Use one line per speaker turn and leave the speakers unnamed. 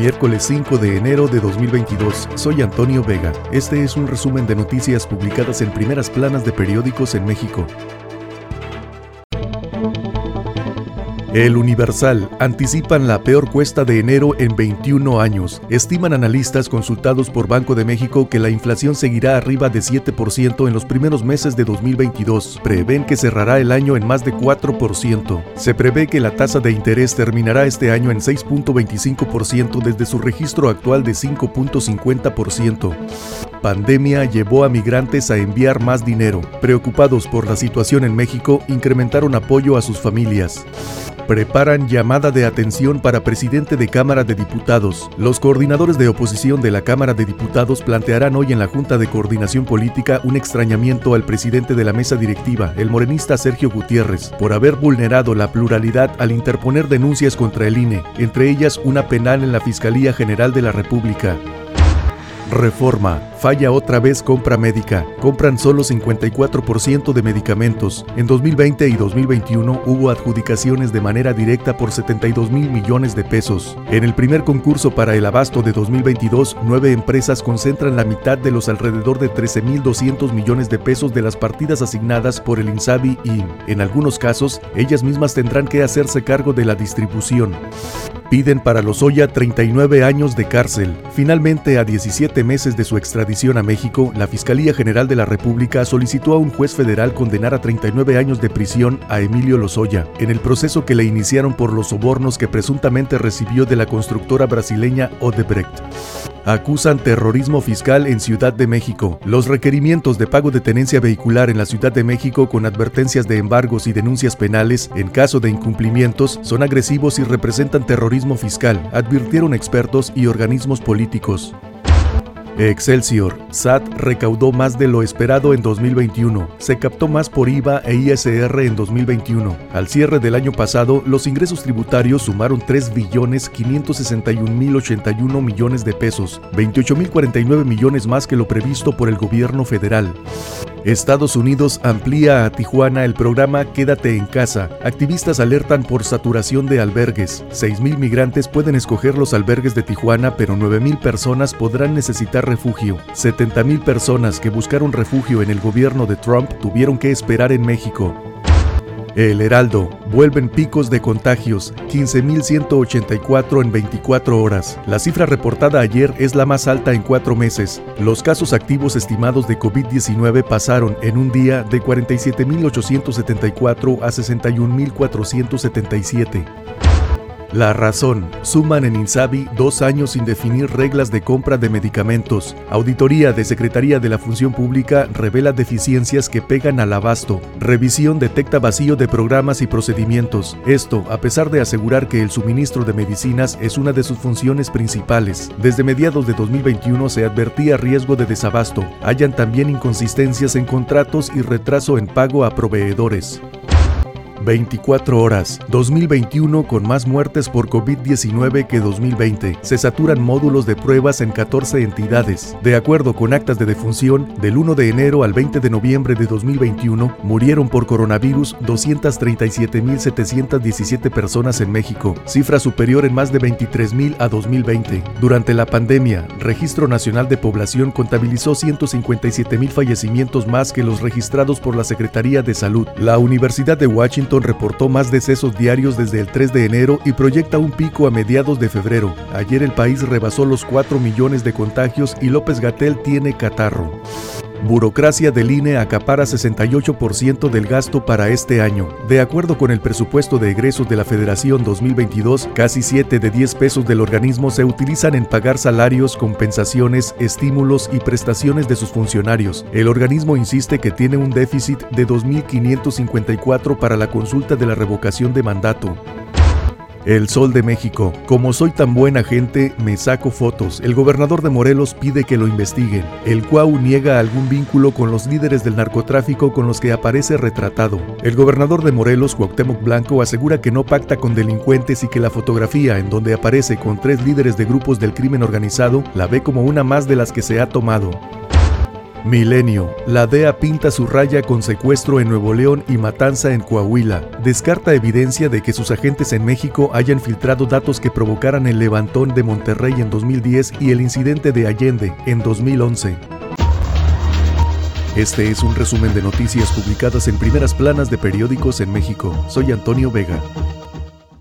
Miércoles 5 de enero de 2022. Soy Antonio Vega. Este es un resumen de noticias publicadas en primeras planas de periódicos en México. El Universal anticipan la peor cuesta de enero en 21 años. Estiman analistas consultados por Banco de México que la inflación seguirá arriba de 7% en los primeros meses de 2022. Prevén que cerrará el año en más de 4%. Se prevé que la tasa de interés terminará este año en 6.25% desde su registro actual de 5.50%. Pandemia llevó a migrantes a enviar más dinero. Preocupados por la situación en México, incrementaron apoyo a sus familias preparan llamada de atención para presidente de Cámara de Diputados. Los coordinadores de oposición de la Cámara de Diputados plantearán hoy en la Junta de Coordinación Política un extrañamiento al presidente de la mesa directiva, el morenista Sergio Gutiérrez, por haber vulnerado la pluralidad al interponer denuncias contra el INE, entre ellas una penal en la Fiscalía General de la República. Reforma. Falla otra vez compra médica. Compran solo 54% de medicamentos. En 2020 y 2021 hubo adjudicaciones de manera directa por 72 mil millones de pesos. En el primer concurso para el abasto de 2022, nueve empresas concentran la mitad de los alrededor de 13.200 millones de pesos de las partidas asignadas por el INSABI y, en algunos casos, ellas mismas tendrán que hacerse cargo de la distribución. Piden para Lozoya 39 años de cárcel. Finalmente, a 17 meses de su extradición a México, la Fiscalía General de la República solicitó a un juez federal condenar a 39 años de prisión a Emilio Lozoya, en el proceso que le iniciaron por los sobornos que presuntamente recibió de la constructora brasileña Odebrecht. Acusan terrorismo fiscal en Ciudad de México. Los requerimientos de pago de tenencia vehicular en la Ciudad de México con advertencias de embargos y denuncias penales en caso de incumplimientos son agresivos y representan terrorismo fiscal, advirtieron expertos y organismos políticos. Excelsior. SAT recaudó más de lo esperado en 2021. Se captó más por IVA e ISR en 2021. Al cierre del año pasado, los ingresos tributarios sumaron 3 billones 561 mil 81 millones de pesos, 28 mil 49 millones más que lo previsto por el gobierno federal. Estados Unidos amplía a Tijuana el programa Quédate en casa. Activistas alertan por saturación de albergues. 6.000 migrantes pueden escoger los albergues de Tijuana, pero 9.000 personas podrán necesitar refugio. 70.000 personas que buscaron refugio en el gobierno de Trump tuvieron que esperar en México. El Heraldo. Vuelven picos de contagios, 15.184 en 24 horas. La cifra reportada ayer es la más alta en cuatro meses. Los casos activos estimados de COVID-19 pasaron en un día de 47.874 a 61.477. La razón. Suman en Insabi dos años sin definir reglas de compra de medicamentos. Auditoría de Secretaría de la Función Pública revela deficiencias que pegan al abasto. Revisión detecta vacío de programas y procedimientos. Esto, a pesar de asegurar que el suministro de medicinas es una de sus funciones principales. Desde mediados de 2021 se advertía riesgo de desabasto. Hayan también inconsistencias en contratos y retraso en pago a proveedores. 24 horas. 2021 con más muertes por COVID-19 que 2020. Se saturan módulos de pruebas en 14 entidades. De acuerdo con actas de defunción, del 1 de enero al 20 de noviembre de 2021 murieron por coronavirus 237.717 personas en México, cifra superior en más de 23.000 a 2020. Durante la pandemia, Registro Nacional de Población contabilizó 157.000 fallecimientos más que los registrados por la Secretaría de Salud. La Universidad de Reportó más decesos diarios desde el 3 de enero y proyecta un pico a mediados de febrero. Ayer el país rebasó los 4 millones de contagios y López Gatel tiene catarro. Burocracia del INE acapara 68% del gasto para este año. De acuerdo con el presupuesto de egresos de la Federación 2022, casi 7 de 10 pesos del organismo se utilizan en pagar salarios, compensaciones, estímulos y prestaciones de sus funcionarios. El organismo insiste que tiene un déficit de 2.554 para la consulta de la revocación de mandato. El Sol de México. Como soy tan buena gente, me saco fotos. El gobernador de Morelos pide que lo investiguen. El Cuau niega algún vínculo con los líderes del narcotráfico con los que aparece retratado. El gobernador de Morelos, Cuauhtémoc Blanco, asegura que no pacta con delincuentes y que la fotografía en donde aparece con tres líderes de grupos del crimen organizado la ve como una más de las que se ha tomado. Milenio. La DEA pinta su raya con secuestro en Nuevo León y matanza en Coahuila. Descarta evidencia de que sus agentes en México hayan filtrado datos que provocaran el levantón de Monterrey en 2010 y el incidente de Allende en 2011. Este es un resumen de noticias publicadas en primeras planas de periódicos en México. Soy Antonio Vega.